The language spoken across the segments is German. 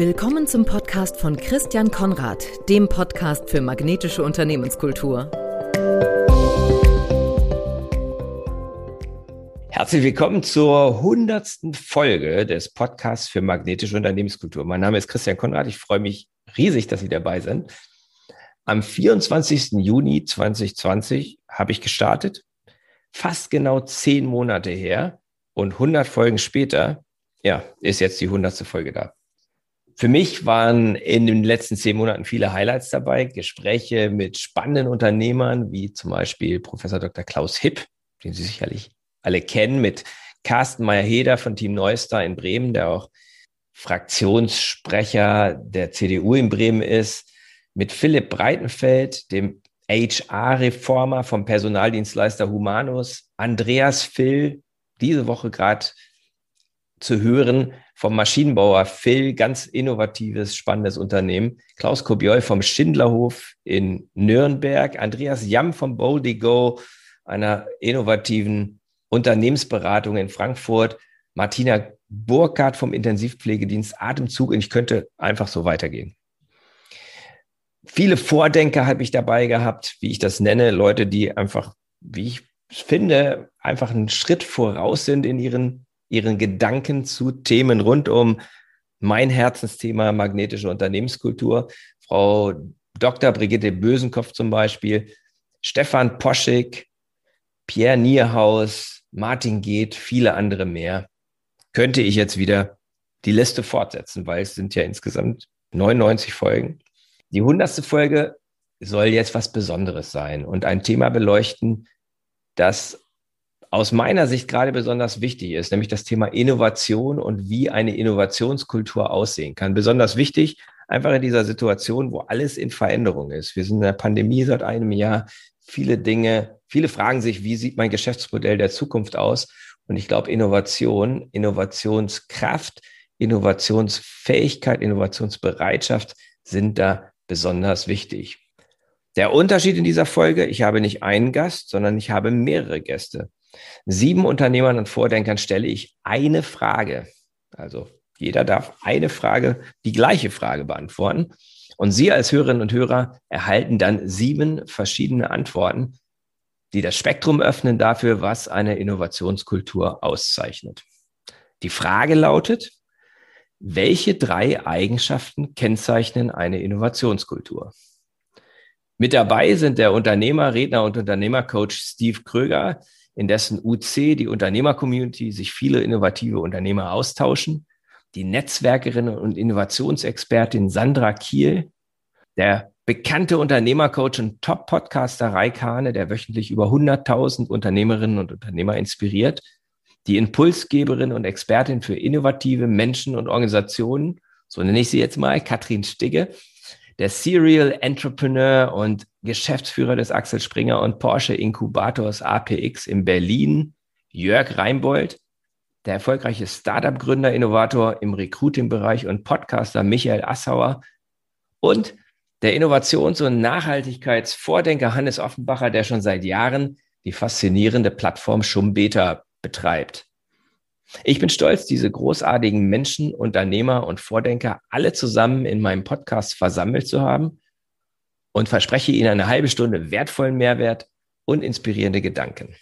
Willkommen zum Podcast von Christian Konrad, dem Podcast für magnetische Unternehmenskultur. Herzlich willkommen zur hundertsten Folge des Podcasts für magnetische Unternehmenskultur. Mein Name ist Christian Konrad. Ich freue mich riesig, dass Sie dabei sind. Am 24. Juni 2020 habe ich gestartet, fast genau zehn Monate her und 100 Folgen später, ja, ist jetzt die hundertste Folge da. Für mich waren in den letzten zehn Monaten viele Highlights dabei. Gespräche mit spannenden Unternehmern, wie zum Beispiel Professor Dr. Klaus Hipp, den Sie sicherlich alle kennen, mit Carsten Meyer-Heder von Team Neustar in Bremen, der auch Fraktionssprecher der CDU in Bremen ist, mit Philipp Breitenfeld, dem HR-Reformer vom Personaldienstleister Humanus, Andreas Phil, diese Woche gerade zu hören vom Maschinenbauer Phil, ganz innovatives, spannendes Unternehmen. Klaus Kobiol vom Schindlerhof in Nürnberg. Andreas Jamm vom Boldigo, einer innovativen Unternehmensberatung in Frankfurt. Martina Burkhardt vom Intensivpflegedienst Atemzug. Und ich könnte einfach so weitergehen. Viele Vordenker habe ich dabei gehabt, wie ich das nenne. Leute, die einfach, wie ich finde, einfach einen Schritt voraus sind in ihren Ihren Gedanken zu Themen rund um mein Herzensthema magnetische Unternehmenskultur. Frau Dr. Brigitte Bösenkopf zum Beispiel, Stefan Poschig, Pierre Nierhaus, Martin Geht, viele andere mehr. Könnte ich jetzt wieder die Liste fortsetzen, weil es sind ja insgesamt 99 Folgen. Die hundertste Folge soll jetzt was Besonderes sein und ein Thema beleuchten, das aus meiner Sicht gerade besonders wichtig ist, nämlich das Thema Innovation und wie eine Innovationskultur aussehen kann. Besonders wichtig, einfach in dieser Situation, wo alles in Veränderung ist. Wir sind in der Pandemie seit einem Jahr. Viele Dinge, viele fragen sich, wie sieht mein Geschäftsmodell der Zukunft aus? Und ich glaube, Innovation, Innovationskraft, Innovationsfähigkeit, Innovationsbereitschaft sind da besonders wichtig. Der Unterschied in dieser Folge, ich habe nicht einen Gast, sondern ich habe mehrere Gäste. Sieben Unternehmern und Vordenkern stelle ich eine Frage. Also jeder darf eine Frage, die gleiche Frage beantworten. Und Sie als Hörerinnen und Hörer erhalten dann sieben verschiedene Antworten, die das Spektrum öffnen dafür, was eine Innovationskultur auszeichnet. Die Frage lautet, welche drei Eigenschaften kennzeichnen eine Innovationskultur? Mit dabei sind der Unternehmer, Redner und Unternehmercoach Steve Kröger, in dessen UC die Unternehmer-Community sich viele innovative Unternehmer austauschen, die Netzwerkerin und Innovationsexpertin Sandra Kiel, der bekannte Unternehmercoach und Top-Podcaster Raikane, der wöchentlich über 100.000 Unternehmerinnen und Unternehmer inspiriert, die Impulsgeberin und Expertin für innovative Menschen und Organisationen, so nenne ich sie jetzt mal, Katrin Stigge, der Serial Entrepreneur und Geschäftsführer des Axel Springer und Porsche Inkubators APX in Berlin, Jörg Reinbold, der erfolgreiche Startup-Gründer, Innovator im Recruiting-Bereich und Podcaster Michael Assauer und der Innovations- und Nachhaltigkeitsvordenker Hannes Offenbacher, der schon seit Jahren die faszinierende Plattform Schumbeta betreibt. Ich bin stolz, diese großartigen Menschen, Unternehmer und Vordenker alle zusammen in meinem Podcast versammelt zu haben und verspreche Ihnen eine halbe Stunde wertvollen Mehrwert und inspirierende Gedanken.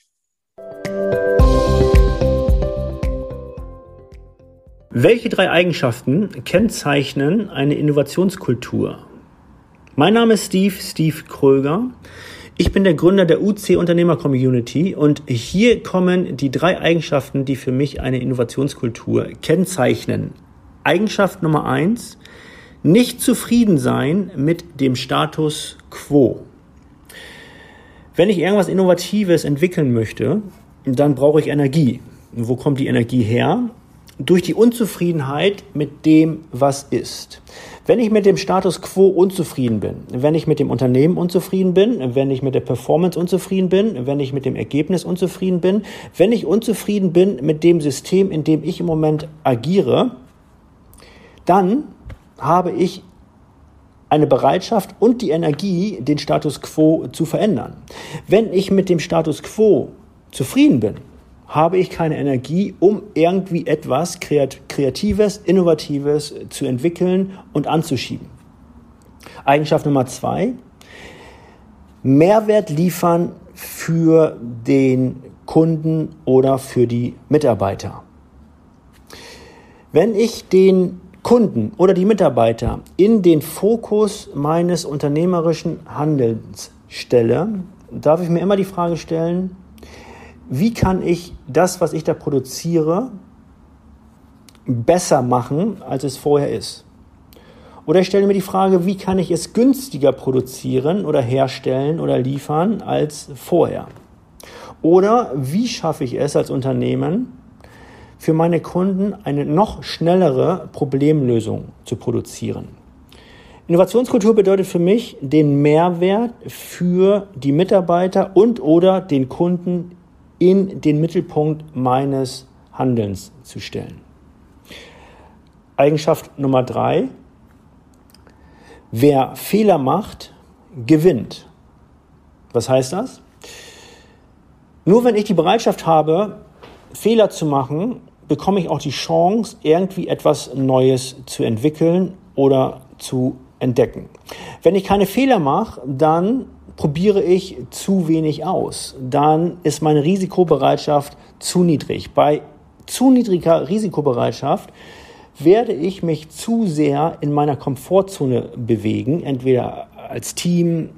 Welche drei Eigenschaften kennzeichnen eine Innovationskultur? Mein Name ist Steve, Steve Kröger. Ich bin der Gründer der UC Unternehmer Community und hier kommen die drei Eigenschaften, die für mich eine Innovationskultur kennzeichnen. Eigenschaft Nummer eins, nicht zufrieden sein mit dem Status quo. Wenn ich irgendwas Innovatives entwickeln möchte, dann brauche ich Energie. wo kommt die Energie her? Durch die Unzufriedenheit mit dem, was ist. Wenn ich mit dem Status quo unzufrieden bin, wenn ich mit dem Unternehmen unzufrieden bin, wenn ich mit der Performance unzufrieden bin, wenn ich mit dem Ergebnis unzufrieden bin, wenn ich unzufrieden bin mit dem System, in dem ich im Moment agiere, dann habe ich eine Bereitschaft und die Energie, den Status quo zu verändern. Wenn ich mit dem Status quo zufrieden bin, habe ich keine Energie, um irgendwie etwas Kreatives, Innovatives zu entwickeln und anzuschieben. Eigenschaft Nummer zwei, Mehrwert liefern für den Kunden oder für die Mitarbeiter. Wenn ich den Kunden oder die Mitarbeiter in den Fokus meines unternehmerischen Handelns stelle, darf ich mir immer die Frage stellen, wie kann ich das, was ich da produziere, besser machen, als es vorher ist? Oder ich stelle mir die Frage, wie kann ich es günstiger produzieren oder herstellen oder liefern als vorher? Oder wie schaffe ich es als Unternehmen, für meine Kunden eine noch schnellere Problemlösung zu produzieren? Innovationskultur bedeutet für mich, den Mehrwert für die Mitarbeiter und oder den Kunden in den Mittelpunkt meines Handelns zu stellen. Eigenschaft Nummer drei. Wer Fehler macht, gewinnt. Was heißt das? Nur wenn ich die Bereitschaft habe, Fehler zu machen, bekomme ich auch die Chance, irgendwie etwas Neues zu entwickeln oder zu entdecken. Wenn ich keine Fehler mache, dann probiere ich zu wenig aus, dann ist meine Risikobereitschaft zu niedrig. Bei zu niedriger Risikobereitschaft werde ich mich zu sehr in meiner Komfortzone bewegen, entweder als Team,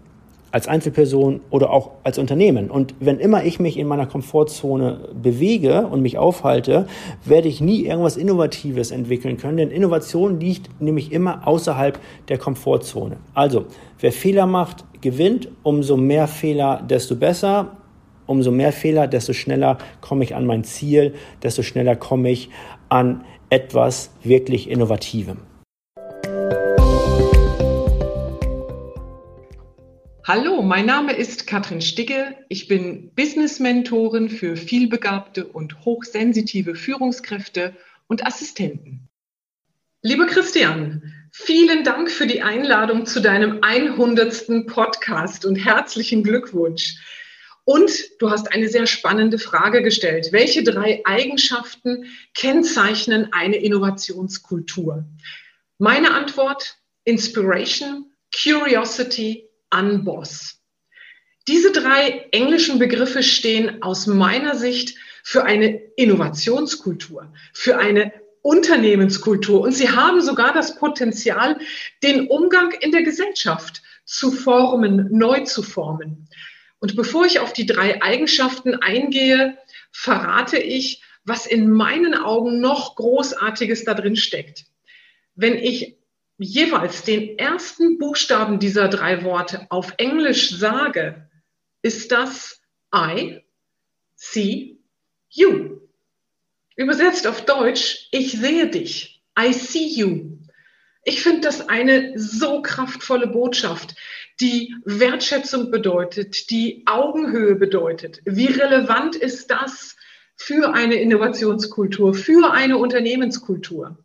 als Einzelperson oder auch als Unternehmen. Und wenn immer ich mich in meiner Komfortzone bewege und mich aufhalte, werde ich nie irgendwas Innovatives entwickeln können, denn Innovation liegt nämlich immer außerhalb der Komfortzone. Also, wer Fehler macht, gewinnt. Umso mehr Fehler, desto besser. Umso mehr Fehler, desto schneller komme ich an mein Ziel, desto schneller komme ich an etwas wirklich Innovativem. Hallo, mein Name ist Katrin Stigge. Ich bin Business-Mentorin für vielbegabte und hochsensitive Führungskräfte und Assistenten. Lieber Christian, vielen Dank für die Einladung zu deinem 100. Podcast und herzlichen Glückwunsch. Und du hast eine sehr spannende Frage gestellt. Welche drei Eigenschaften kennzeichnen eine Innovationskultur? Meine Antwort, Inspiration, Curiosity Unboss. Diese drei englischen Begriffe stehen aus meiner Sicht für eine Innovationskultur, für eine Unternehmenskultur und sie haben sogar das Potenzial, den Umgang in der Gesellschaft zu formen, neu zu formen. Und bevor ich auf die drei Eigenschaften eingehe, verrate ich, was in meinen Augen noch Großartiges da drin steckt. Wenn ich jeweils den ersten Buchstaben dieser drei Worte auf Englisch sage, ist das I see you. Übersetzt auf Deutsch, ich sehe dich. I see you. Ich finde das eine so kraftvolle Botschaft, die Wertschätzung bedeutet, die Augenhöhe bedeutet. Wie relevant ist das für eine Innovationskultur, für eine Unternehmenskultur?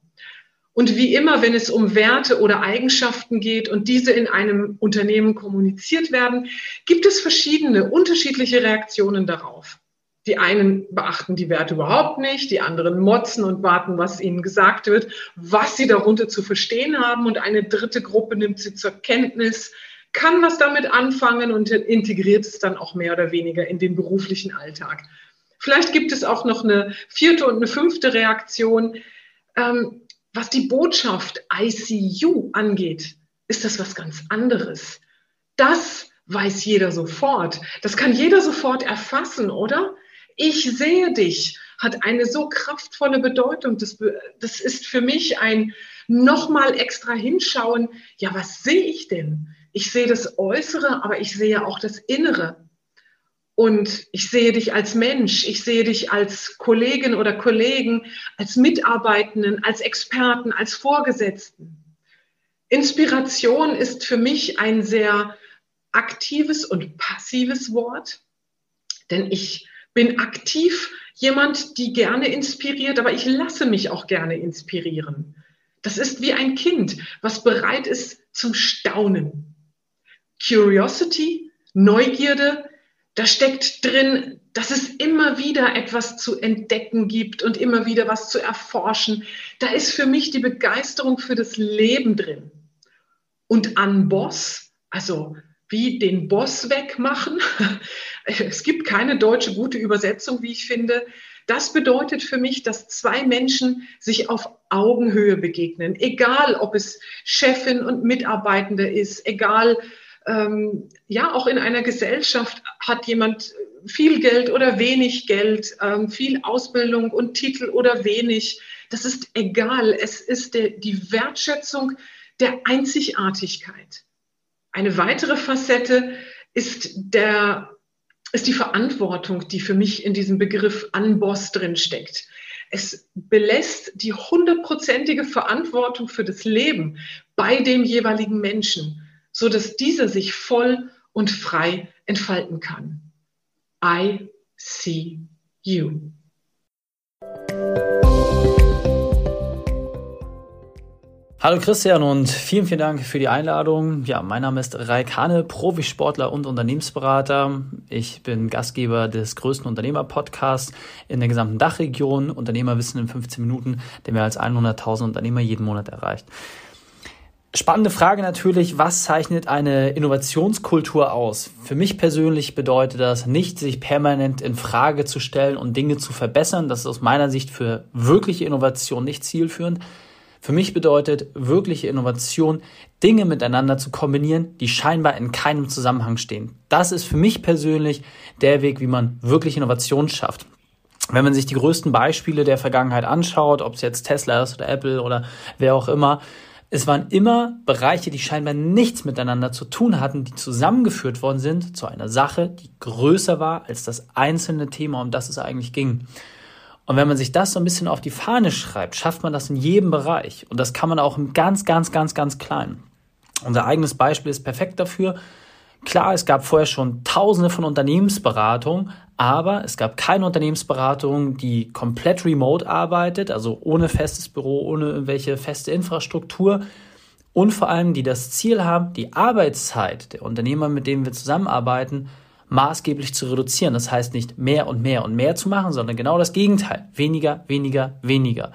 Und wie immer, wenn es um Werte oder Eigenschaften geht und diese in einem Unternehmen kommuniziert werden, gibt es verschiedene, unterschiedliche Reaktionen darauf. Die einen beachten die Werte überhaupt nicht, die anderen motzen und warten, was ihnen gesagt wird, was sie darunter zu verstehen haben. Und eine dritte Gruppe nimmt sie zur Kenntnis, kann was damit anfangen und integriert es dann auch mehr oder weniger in den beruflichen Alltag. Vielleicht gibt es auch noch eine vierte und eine fünfte Reaktion. Ähm, was die Botschaft ICU angeht, ist das was ganz anderes. Das weiß jeder sofort. Das kann jeder sofort erfassen, oder? Ich sehe dich hat eine so kraftvolle Bedeutung. Das, das ist für mich ein nochmal extra hinschauen. Ja, was sehe ich denn? Ich sehe das Äußere, aber ich sehe auch das Innere. Und ich sehe dich als Mensch, ich sehe dich als Kollegin oder Kollegen, als Mitarbeitenden, als Experten, als Vorgesetzten. Inspiration ist für mich ein sehr aktives und passives Wort, denn ich bin aktiv jemand, die gerne inspiriert, aber ich lasse mich auch gerne inspirieren. Das ist wie ein Kind, was bereit ist zum Staunen. Curiosity, Neugierde, Da steckt drin, dass es immer wieder etwas zu entdecken gibt und immer wieder was zu erforschen. Da ist für mich die Begeisterung für das Leben drin. Und an Boss, also wie den Boss wegmachen. Es gibt keine deutsche gute Übersetzung, wie ich finde. Das bedeutet für mich, dass zwei Menschen sich auf Augenhöhe begegnen, egal ob es Chefin und Mitarbeitende ist, egal, ähm, ja, auch in einer Gesellschaft hat jemand viel Geld oder wenig Geld, ähm, viel Ausbildung und Titel oder wenig. Das ist egal. Es ist der, die Wertschätzung der Einzigartigkeit. Eine weitere Facette ist der ist die Verantwortung, die für mich in diesem Begriff Unboss drin steckt. Es belässt die hundertprozentige Verantwortung für das Leben bei dem jeweiligen Menschen, so dass dieser sich voll und frei entfalten kann. I see you. Hallo Christian und vielen, vielen Dank für die Einladung. Ja, mein Name ist Raik Hane, Profisportler und Unternehmensberater. Ich bin Gastgeber des größten Unternehmer-Podcasts in der gesamten Dachregion, Unternehmerwissen in 15 Minuten, der mehr als 100.000 Unternehmer jeden Monat erreicht. Spannende Frage natürlich, was zeichnet eine Innovationskultur aus? Für mich persönlich bedeutet das nicht, sich permanent in Frage zu stellen und Dinge zu verbessern. Das ist aus meiner Sicht für wirkliche Innovation nicht zielführend für mich bedeutet wirkliche Innovation, Dinge miteinander zu kombinieren, die scheinbar in keinem Zusammenhang stehen. Das ist für mich persönlich der Weg, wie man wirklich Innovation schafft. Wenn man sich die größten Beispiele der Vergangenheit anschaut, ob es jetzt Tesla ist oder Apple oder wer auch immer, es waren immer Bereiche, die scheinbar nichts miteinander zu tun hatten, die zusammengeführt worden sind zu einer Sache, die größer war als das einzelne Thema, um das es eigentlich ging. Und wenn man sich das so ein bisschen auf die Fahne schreibt, schafft man das in jedem Bereich. Und das kann man auch im ganz, ganz, ganz, ganz kleinen. Unser eigenes Beispiel ist perfekt dafür. Klar, es gab vorher schon tausende von Unternehmensberatungen, aber es gab keine Unternehmensberatung, die komplett remote arbeitet, also ohne festes Büro, ohne irgendwelche feste Infrastruktur und vor allem, die das Ziel haben, die Arbeitszeit der Unternehmer, mit denen wir zusammenarbeiten, maßgeblich zu reduzieren. Das heißt nicht mehr und mehr und mehr zu machen, sondern genau das Gegenteil. Weniger, weniger, weniger.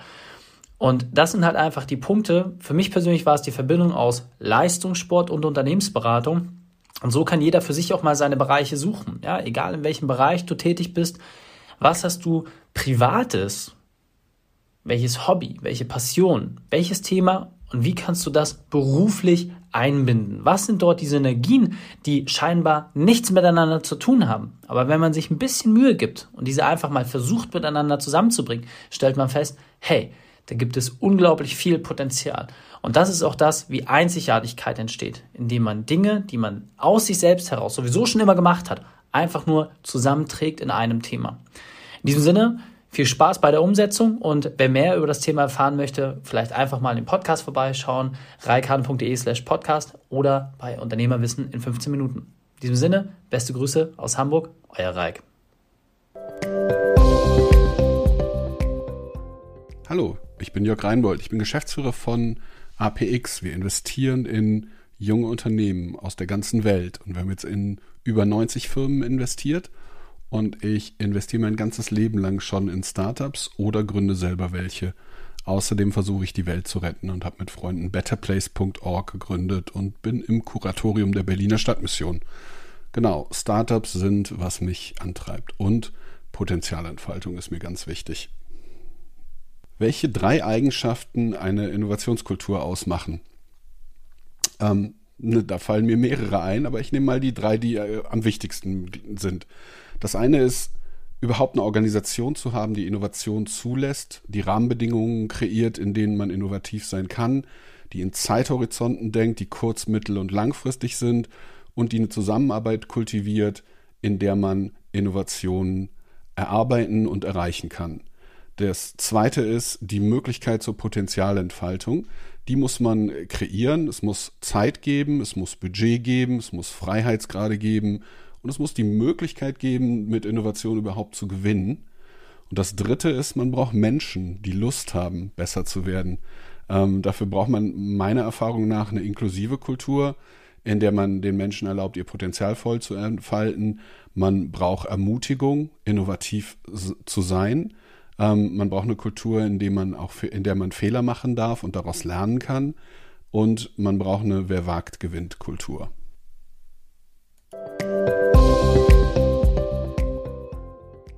Und das sind halt einfach die Punkte. Für mich persönlich war es die Verbindung aus Leistungssport und Unternehmensberatung. Und so kann jeder für sich auch mal seine Bereiche suchen. Ja, egal in welchem Bereich du tätig bist. Was hast du Privates? Welches Hobby? Welche Passion? Welches Thema? Und wie kannst du das beruflich einbinden? Was sind dort die Synergien, die scheinbar nichts miteinander zu tun haben? Aber wenn man sich ein bisschen Mühe gibt und diese einfach mal versucht miteinander zusammenzubringen, stellt man fest, hey, da gibt es unglaublich viel Potenzial. Und das ist auch das, wie Einzigartigkeit entsteht, indem man Dinge, die man aus sich selbst heraus sowieso schon immer gemacht hat, einfach nur zusammenträgt in einem Thema. In diesem Sinne, viel Spaß bei der Umsetzung und wer mehr über das Thema erfahren möchte, vielleicht einfach mal in den Podcast vorbeischauen, reikan.de slash podcast oder bei Unternehmerwissen in 15 Minuten. In diesem Sinne, beste Grüße aus Hamburg, euer Reik. Hallo, ich bin Jörg Reinbold. Ich bin Geschäftsführer von APX. Wir investieren in junge Unternehmen aus der ganzen Welt und wir haben jetzt in über 90 Firmen investiert und ich investiere mein ganzes Leben lang schon in Startups oder gründe selber welche. Außerdem versuche ich die Welt zu retten und habe mit Freunden betterplace.org gegründet und bin im Kuratorium der Berliner Stadtmission. Genau, Startups sind, was mich antreibt und Potenzialentfaltung ist mir ganz wichtig. Welche drei Eigenschaften eine Innovationskultur ausmachen? Ähm, ne, da fallen mir mehrere ein, aber ich nehme mal die drei, die äh, am wichtigsten sind. Das eine ist, überhaupt eine Organisation zu haben, die Innovation zulässt, die Rahmenbedingungen kreiert, in denen man innovativ sein kann, die in Zeithorizonten denkt, die kurz-, mittel- und langfristig sind und die eine Zusammenarbeit kultiviert, in der man Innovationen erarbeiten und erreichen kann. Das zweite ist die Möglichkeit zur Potenzialentfaltung. Die muss man kreieren. Es muss Zeit geben, es muss Budget geben, es muss Freiheitsgrade geben und es muss die Möglichkeit geben, mit Innovation überhaupt zu gewinnen. Und das Dritte ist, man braucht Menschen, die Lust haben, besser zu werden. Ähm, dafür braucht man meiner Erfahrung nach eine inklusive Kultur, in der man den Menschen erlaubt, ihr Potenzial voll zu entfalten. Man braucht Ermutigung, innovativ zu sein. Ähm, man braucht eine Kultur, in der man auch, in der man Fehler machen darf und daraus lernen kann. Und man braucht eine Wer wagt, gewinnt Kultur.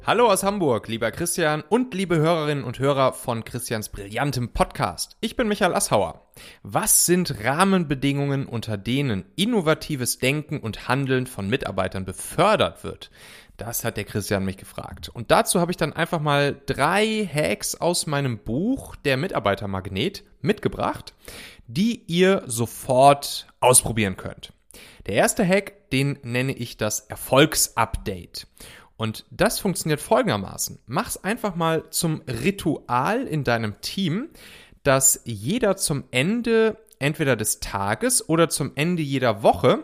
Hallo aus Hamburg, lieber Christian und liebe Hörerinnen und Hörer von Christians brillantem Podcast. Ich bin Michael Asshauer. Was sind Rahmenbedingungen, unter denen innovatives Denken und Handeln von Mitarbeitern befördert wird? Das hat der Christian mich gefragt. Und dazu habe ich dann einfach mal drei Hacks aus meinem Buch Der Mitarbeitermagnet mitgebracht, die ihr sofort ausprobieren könnt. Der erste Hack, den nenne ich das Erfolgsupdate. Und das funktioniert folgendermaßen. Mach's einfach mal zum Ritual in deinem Team, dass jeder zum Ende entweder des Tages oder zum Ende jeder Woche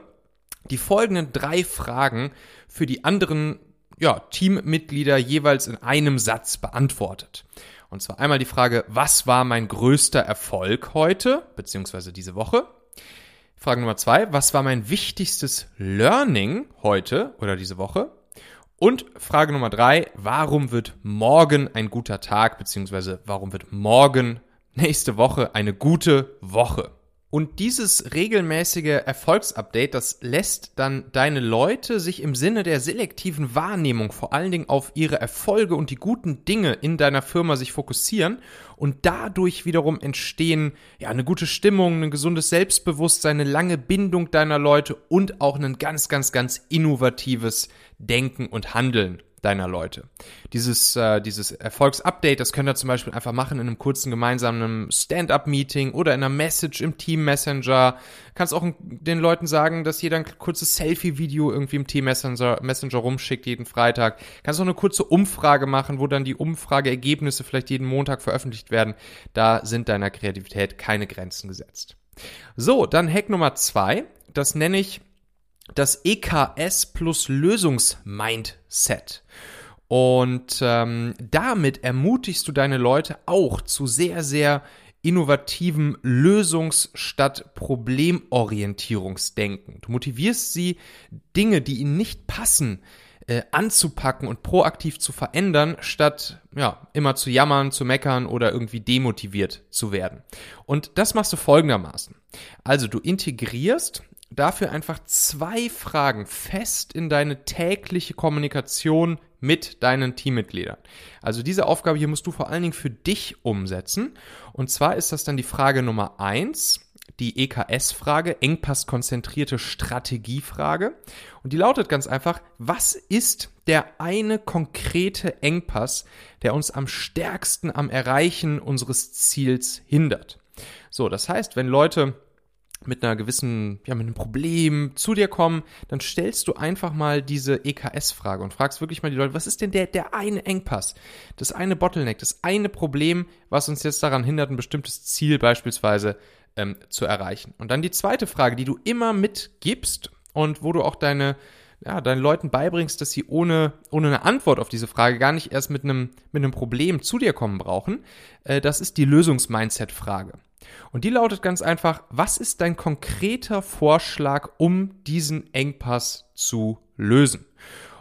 die folgenden drei Fragen für die anderen ja, Teammitglieder jeweils in einem Satz beantwortet. Und zwar einmal die Frage, was war mein größter Erfolg heute, beziehungsweise diese Woche? Frage Nummer zwei, was war mein wichtigstes Learning heute oder diese Woche? Und Frage Nummer drei, warum wird morgen ein guter Tag, beziehungsweise warum wird morgen nächste Woche eine gute Woche? Und dieses regelmäßige Erfolgsupdate, das lässt dann deine Leute sich im Sinne der selektiven Wahrnehmung vor allen Dingen auf ihre Erfolge und die guten Dinge in deiner Firma sich fokussieren. Und dadurch wiederum entstehen ja eine gute Stimmung, ein gesundes Selbstbewusstsein, eine lange Bindung deiner Leute und auch ein ganz, ganz, ganz innovatives Denken und Handeln deiner Leute. Dieses, äh, dieses Erfolgsupdate, das könnt ihr zum Beispiel einfach machen in einem kurzen gemeinsamen Stand-up-Meeting oder in einer Message im Team Messenger. Kannst auch den Leuten sagen, dass jeder ein kurzes Selfie-Video irgendwie im Team Messenger, Messenger rumschickt jeden Freitag. Kannst auch eine kurze Umfrage machen, wo dann die Umfrageergebnisse vielleicht jeden Montag veröffentlicht werden. Da sind deiner Kreativität keine Grenzen gesetzt. So, dann Hack Nummer zwei. Das nenne ich das EKS plus Lösungsmindset. Und ähm, damit ermutigst du deine Leute auch zu sehr, sehr innovativem Lösungs- statt Problemorientierungsdenken. Du motivierst sie, Dinge, die ihnen nicht passen, äh, anzupacken und proaktiv zu verändern, statt ja, immer zu jammern, zu meckern oder irgendwie demotiviert zu werden. Und das machst du folgendermaßen. Also du integrierst dafür einfach zwei Fragen fest in deine tägliche Kommunikation mit deinen Teammitgliedern. Also diese Aufgabe hier musst du vor allen Dingen für dich umsetzen. Und zwar ist das dann die Frage Nummer eins, die EKS-Frage, engpasskonzentrierte Strategiefrage. Und die lautet ganz einfach, was ist der eine konkrete Engpass, der uns am stärksten am Erreichen unseres Ziels hindert? So, das heißt, wenn Leute mit einer gewissen, ja, mit einem Problem zu dir kommen, dann stellst du einfach mal diese EKS-Frage und fragst wirklich mal die Leute, was ist denn der, der eine Engpass, das eine Bottleneck, das eine Problem, was uns jetzt daran hindert, ein bestimmtes Ziel beispielsweise ähm, zu erreichen. Und dann die zweite Frage, die du immer mitgibst und wo du auch deine, ja, deinen Leuten beibringst, dass sie ohne, ohne eine Antwort auf diese Frage gar nicht erst mit einem, mit einem Problem zu dir kommen brauchen, äh, das ist die Lösungs-Mindset-Frage. Und die lautet ganz einfach, was ist dein konkreter Vorschlag, um diesen Engpass zu lösen?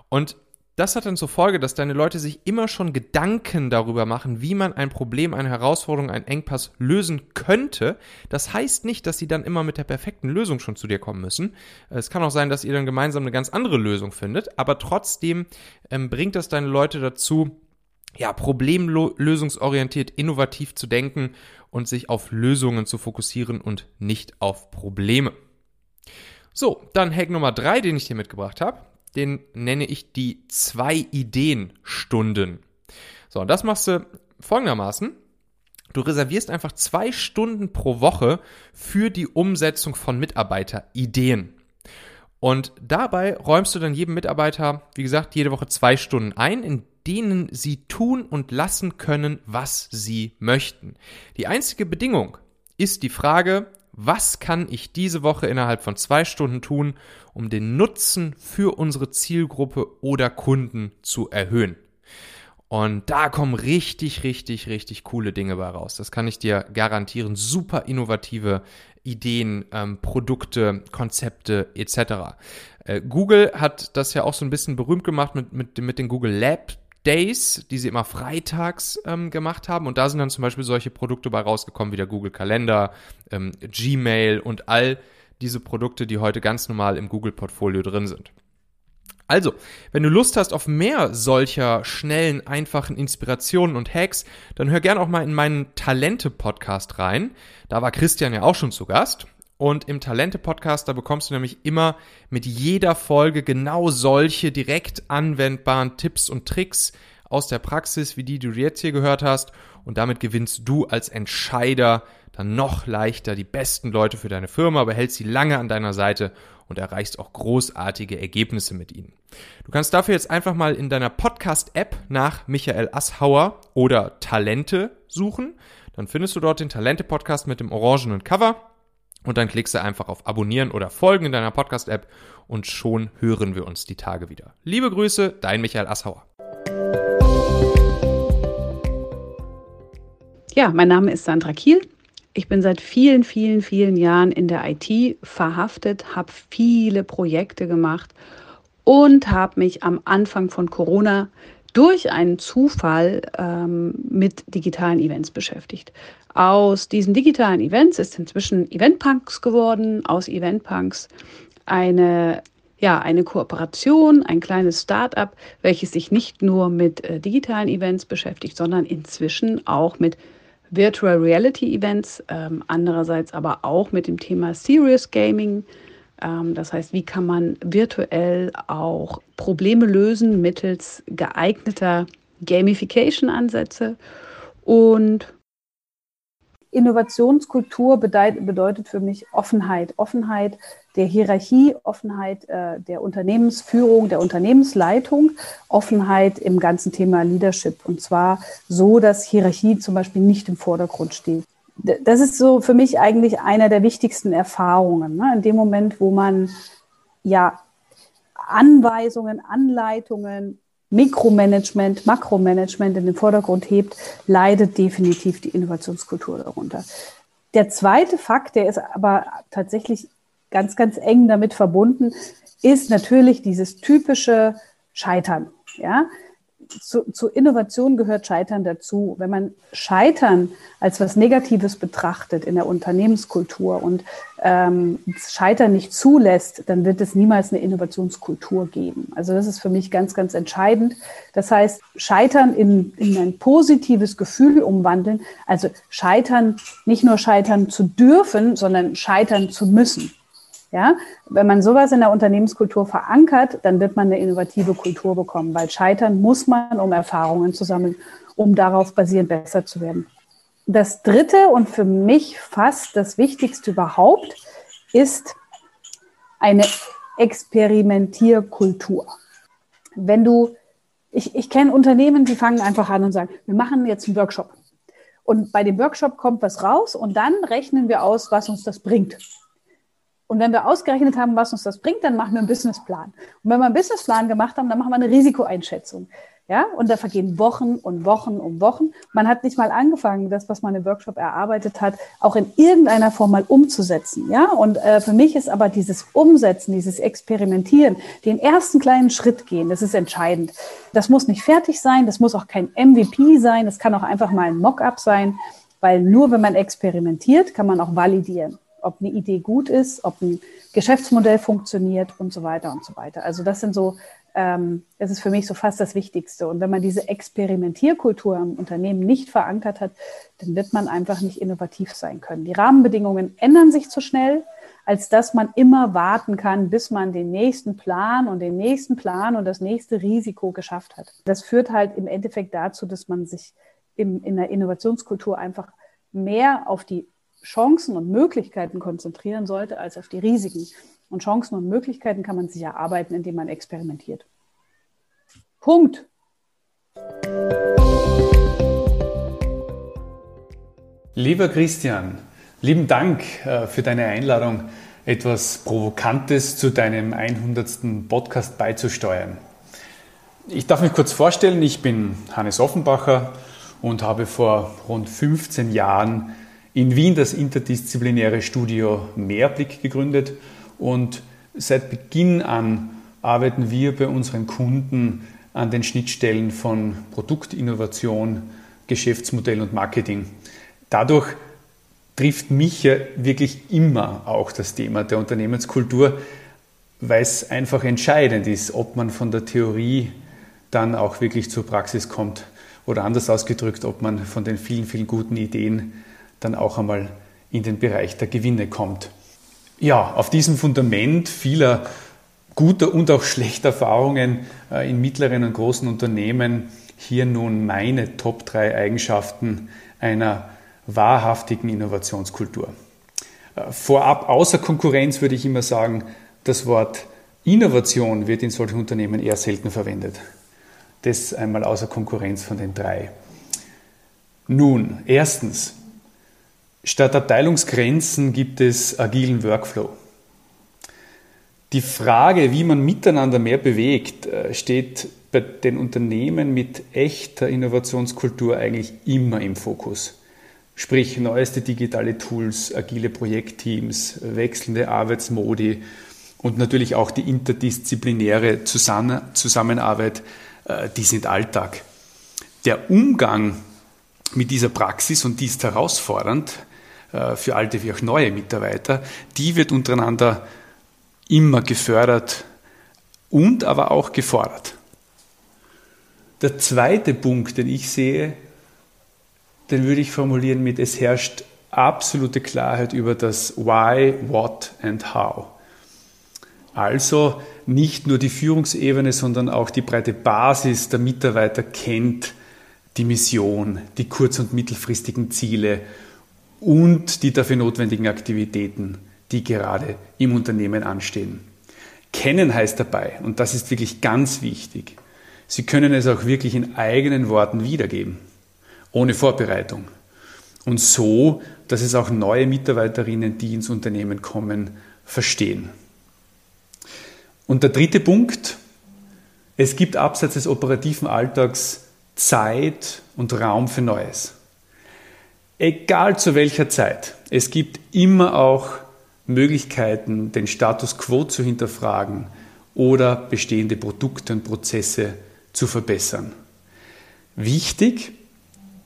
Und das hat dann zur Folge, dass deine Leute sich immer schon Gedanken darüber machen, wie man ein Problem, eine Herausforderung, einen Engpass lösen könnte. Das heißt nicht, dass sie dann immer mit der perfekten Lösung schon zu dir kommen müssen. Es kann auch sein, dass ihr dann gemeinsam eine ganz andere Lösung findet, aber trotzdem ähm, bringt das deine Leute dazu, ja, problemlösungsorientiert, innovativ zu denken und sich auf Lösungen zu fokussieren und nicht auf Probleme. So, dann Hack Nummer drei, den ich dir mitgebracht habe, den nenne ich die zwei Ideen-Stunden. So, und das machst du folgendermaßen. Du reservierst einfach zwei Stunden pro Woche für die Umsetzung von Mitarbeiterideen. Und dabei räumst du dann jedem Mitarbeiter, wie gesagt, jede Woche zwei Stunden ein, in denen sie tun und lassen können, was sie möchten. Die einzige Bedingung ist die Frage, was kann ich diese Woche innerhalb von zwei Stunden tun, um den Nutzen für unsere Zielgruppe oder Kunden zu erhöhen? Und da kommen richtig, richtig, richtig coole Dinge bei raus. Das kann ich dir garantieren. Super innovative Ideen, ähm, Produkte, Konzepte etc. Äh, Google hat das ja auch so ein bisschen berühmt gemacht mit, mit, mit den Google Lab Days, die sie immer freitags ähm, gemacht haben. Und da sind dann zum Beispiel solche Produkte bei rausgekommen wie der Google Kalender, ähm, Gmail und all diese Produkte, die heute ganz normal im Google-Portfolio drin sind. Also, wenn du Lust hast auf mehr solcher schnellen, einfachen Inspirationen und Hacks, dann hör gern auch mal in meinen Talente-Podcast rein. Da war Christian ja auch schon zu Gast. Und im Talente-Podcast, da bekommst du nämlich immer mit jeder Folge genau solche direkt anwendbaren Tipps und Tricks aus der Praxis, wie die, du jetzt hier gehört hast. Und damit gewinnst du als Entscheider dann noch leichter die besten Leute für deine Firma, behältst sie lange an deiner Seite und erreichst auch großartige Ergebnisse mit ihnen. Du kannst dafür jetzt einfach mal in deiner Podcast-App nach Michael Asshauer oder Talente suchen. Dann findest du dort den Talente-Podcast mit dem orangenen Cover und dann klickst du einfach auf Abonnieren oder Folgen in deiner Podcast-App und schon hören wir uns die Tage wieder. Liebe Grüße, dein Michael Asshauer. Ja, mein Name ist Sandra Kiel. Ich bin seit vielen, vielen, vielen Jahren in der IT verhaftet, habe viele Projekte gemacht und habe mich am Anfang von Corona durch einen Zufall ähm, mit digitalen Events beschäftigt. Aus diesen digitalen Events ist inzwischen Eventpunks geworden, aus Eventpunks eine ja, eine Kooperation, ein kleines Start-up, welches sich nicht nur mit äh, digitalen Events beschäftigt, sondern inzwischen auch mit Virtual Reality Events, ähm, andererseits aber auch mit dem Thema Serious Gaming. Ähm, das heißt, wie kann man virtuell auch Probleme lösen mittels geeigneter Gamification-Ansätze und Innovationskultur bedeutet für mich Offenheit. Offenheit der Hierarchie, Offenheit äh, der Unternehmensführung, der Unternehmensleitung, Offenheit im ganzen Thema Leadership. Und zwar so, dass Hierarchie zum Beispiel nicht im Vordergrund steht. Das ist so für mich eigentlich einer der wichtigsten Erfahrungen. Ne? In dem Moment, wo man ja Anweisungen, Anleitungen, Mikromanagement, Makromanagement in den Vordergrund hebt, leidet definitiv die Innovationskultur darunter. Der zweite Fakt, der ist aber tatsächlich ganz, ganz eng damit verbunden, ist natürlich dieses typische Scheitern. Ja, zu, zu Innovation gehört Scheitern dazu. Wenn man Scheitern als was Negatives betrachtet in der Unternehmenskultur und ähm, Scheitern nicht zulässt, dann wird es niemals eine Innovationskultur geben. Also das ist für mich ganz, ganz entscheidend. Das heißt, Scheitern in, in ein positives Gefühl umwandeln, also Scheitern, nicht nur scheitern zu dürfen, sondern scheitern zu müssen. Ja, wenn man sowas in der Unternehmenskultur verankert, dann wird man eine innovative Kultur bekommen, weil scheitern muss man, um Erfahrungen zu sammeln, um darauf basierend besser zu werden. Das dritte und für mich fast das Wichtigste überhaupt ist eine Experimentierkultur. Wenn du, ich, ich kenne Unternehmen, die fangen einfach an und sagen, wir machen jetzt einen Workshop. Und bei dem Workshop kommt was raus und dann rechnen wir aus, was uns das bringt. Und wenn wir ausgerechnet haben, was uns das bringt, dann machen wir einen Businessplan. Und wenn wir einen Businessplan gemacht haben, dann machen wir eine Risikoeinschätzung. Ja, und da vergehen Wochen und Wochen und Wochen. Man hat nicht mal angefangen, das, was man im Workshop erarbeitet hat, auch in irgendeiner Form mal umzusetzen. Ja, und äh, für mich ist aber dieses Umsetzen, dieses Experimentieren, den ersten kleinen Schritt gehen, das ist entscheidend. Das muss nicht fertig sein, das muss auch kein MVP sein, das kann auch einfach mal ein Mockup sein, weil nur wenn man experimentiert, kann man auch validieren ob eine Idee gut ist, ob ein Geschäftsmodell funktioniert und so weiter und so weiter. Also das sind so, ähm, das ist für mich so fast das Wichtigste. Und wenn man diese Experimentierkultur im Unternehmen nicht verankert hat, dann wird man einfach nicht innovativ sein können. Die Rahmenbedingungen ändern sich zu schnell, als dass man immer warten kann, bis man den nächsten Plan und den nächsten Plan und das nächste Risiko geschafft hat. Das führt halt im Endeffekt dazu, dass man sich im, in der Innovationskultur einfach mehr auf die Chancen und Möglichkeiten konzentrieren sollte, als auf die Risiken. Und Chancen und Möglichkeiten kann man sich erarbeiten, indem man experimentiert. Punkt. Lieber Christian, lieben Dank äh, für deine Einladung, etwas Provokantes zu deinem 100. Podcast beizusteuern. Ich darf mich kurz vorstellen, ich bin Hannes Offenbacher und habe vor rund 15 Jahren in Wien das interdisziplinäre Studio Mehrblick gegründet und seit Beginn an arbeiten wir bei unseren Kunden an den Schnittstellen von Produktinnovation, Geschäftsmodell und Marketing. Dadurch trifft mich ja wirklich immer auch das Thema der Unternehmenskultur, weil es einfach entscheidend ist, ob man von der Theorie dann auch wirklich zur Praxis kommt. Oder anders ausgedrückt, ob man von den vielen, vielen guten Ideen dann auch einmal in den Bereich der Gewinne kommt. Ja, auf diesem Fundament vieler guter und auch schlechter Erfahrungen äh, in mittleren und großen Unternehmen hier nun meine Top 3 Eigenschaften einer wahrhaftigen Innovationskultur. Äh, vorab, außer Konkurrenz würde ich immer sagen, das Wort Innovation wird in solchen Unternehmen eher selten verwendet. Das einmal außer Konkurrenz von den drei. Nun, erstens, statt Abteilungsgrenzen gibt es agilen Workflow. Die Frage, wie man miteinander mehr bewegt, äh, steht bei den Unternehmen mit echter Innovationskultur eigentlich immer im Fokus. Sprich, neueste digitale Tools, agile Projektteams, wechselnde Arbeitsmodi und natürlich auch die interdisziplinäre Zusammenarbeit äh, die sind Alltag. Der Umgang mit dieser Praxis, und die ist herausfordernd für alte wie auch neue Mitarbeiter, die wird untereinander immer gefördert und aber auch gefordert. Der zweite Punkt, den ich sehe, den würde ich formulieren mit, es herrscht absolute Klarheit über das Why, What and How. Also nicht nur die Führungsebene, sondern auch die breite Basis der Mitarbeiter kennt die Mission, die kurz- und mittelfristigen Ziele und die dafür notwendigen Aktivitäten, die gerade im Unternehmen anstehen. Kennen heißt dabei, und das ist wirklich ganz wichtig, Sie können es auch wirklich in eigenen Worten wiedergeben, ohne Vorbereitung. Und so, dass es auch neue Mitarbeiterinnen, die ins Unternehmen kommen, verstehen. Und der dritte Punkt, es gibt abseits des operativen Alltags Zeit und Raum für Neues. Egal zu welcher Zeit, es gibt immer auch Möglichkeiten, den Status quo zu hinterfragen oder bestehende Produkte und Prozesse zu verbessern. Wichtig,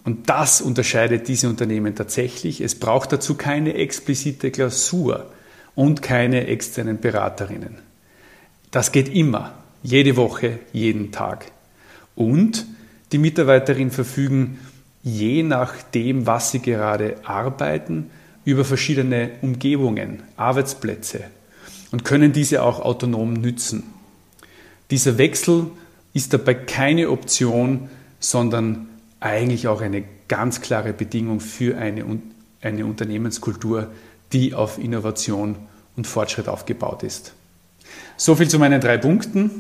und das unterscheidet diese Unternehmen tatsächlich, es braucht dazu keine explizite Klausur und keine externen Beraterinnen. Das geht immer, jede Woche, jeden Tag. Und die Mitarbeiterinnen verfügen je nachdem, was sie gerade arbeiten, über verschiedene Umgebungen, Arbeitsplätze und können diese auch autonom nützen. Dieser Wechsel ist dabei keine Option, sondern eigentlich auch eine ganz klare Bedingung für eine, eine Unternehmenskultur, die auf Innovation und Fortschritt aufgebaut ist. So viel zu meinen drei Punkten.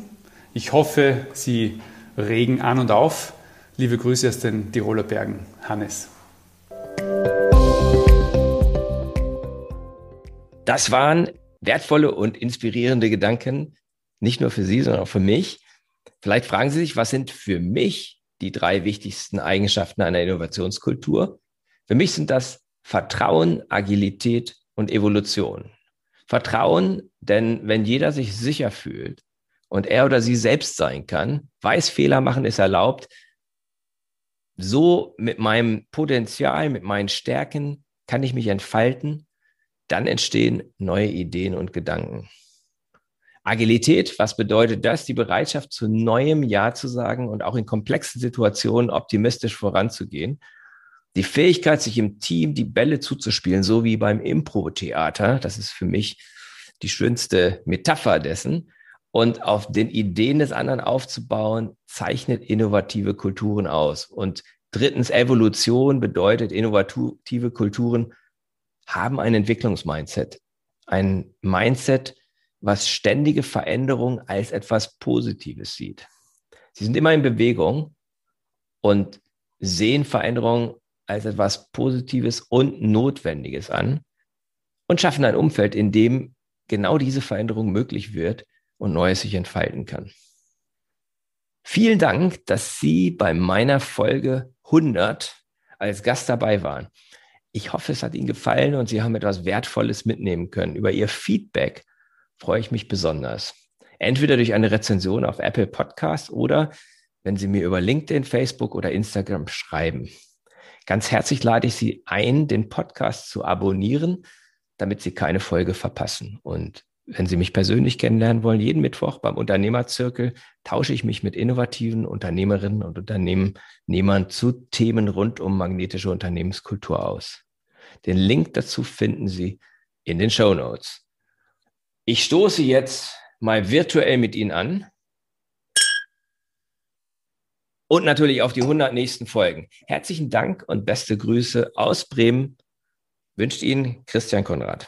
Ich hoffe, Sie regen an und auf. Liebe Grüße aus den Tiroler Bergen. Hannes. Das waren wertvolle und inspirierende Gedanken, nicht nur für Sie, sondern auch für mich. Vielleicht fragen Sie sich, was sind für mich die drei wichtigsten Eigenschaften einer Innovationskultur? Für mich sind das Vertrauen, Agilität und Evolution. Vertrauen, denn wenn jeder sich sicher fühlt und er oder sie selbst sein kann, weiß, Fehler machen ist erlaubt, so mit meinem Potenzial, mit meinen Stärken kann ich mich entfalten, dann entstehen neue Ideen und Gedanken. Agilität, was bedeutet das? Die Bereitschaft zu neuem Ja zu sagen und auch in komplexen Situationen optimistisch voranzugehen die Fähigkeit, sich im Team die Bälle zuzuspielen, so wie beim Impro-Theater, das ist für mich die schönste Metapher dessen, und auf den Ideen des anderen aufzubauen, zeichnet innovative Kulturen aus. Und drittens, Evolution bedeutet, innovative Kulturen haben ein Entwicklungsmindset. Ein Mindset, was ständige Veränderung als etwas Positives sieht. Sie sind immer in Bewegung und sehen Veränderungen als etwas Positives und Notwendiges an und schaffen ein Umfeld, in dem genau diese Veränderung möglich wird und Neues sich entfalten kann. Vielen Dank, dass Sie bei meiner Folge 100 als Gast dabei waren. Ich hoffe, es hat Ihnen gefallen und Sie haben etwas Wertvolles mitnehmen können. Über Ihr Feedback freue ich mich besonders. Entweder durch eine Rezension auf Apple Podcast oder wenn Sie mir über LinkedIn, Facebook oder Instagram schreiben. Ganz herzlich lade ich Sie ein, den Podcast zu abonnieren, damit Sie keine Folge verpassen. Und wenn Sie mich persönlich kennenlernen wollen, jeden Mittwoch beim Unternehmerzirkel tausche ich mich mit innovativen Unternehmerinnen und Unternehmern zu Themen rund um magnetische Unternehmenskultur aus. Den Link dazu finden Sie in den Show Notes. Ich stoße jetzt mal virtuell mit Ihnen an und natürlich auf die 100 nächsten Folgen. Herzlichen Dank und beste Grüße aus Bremen. Wünscht Ihnen Christian Konrad.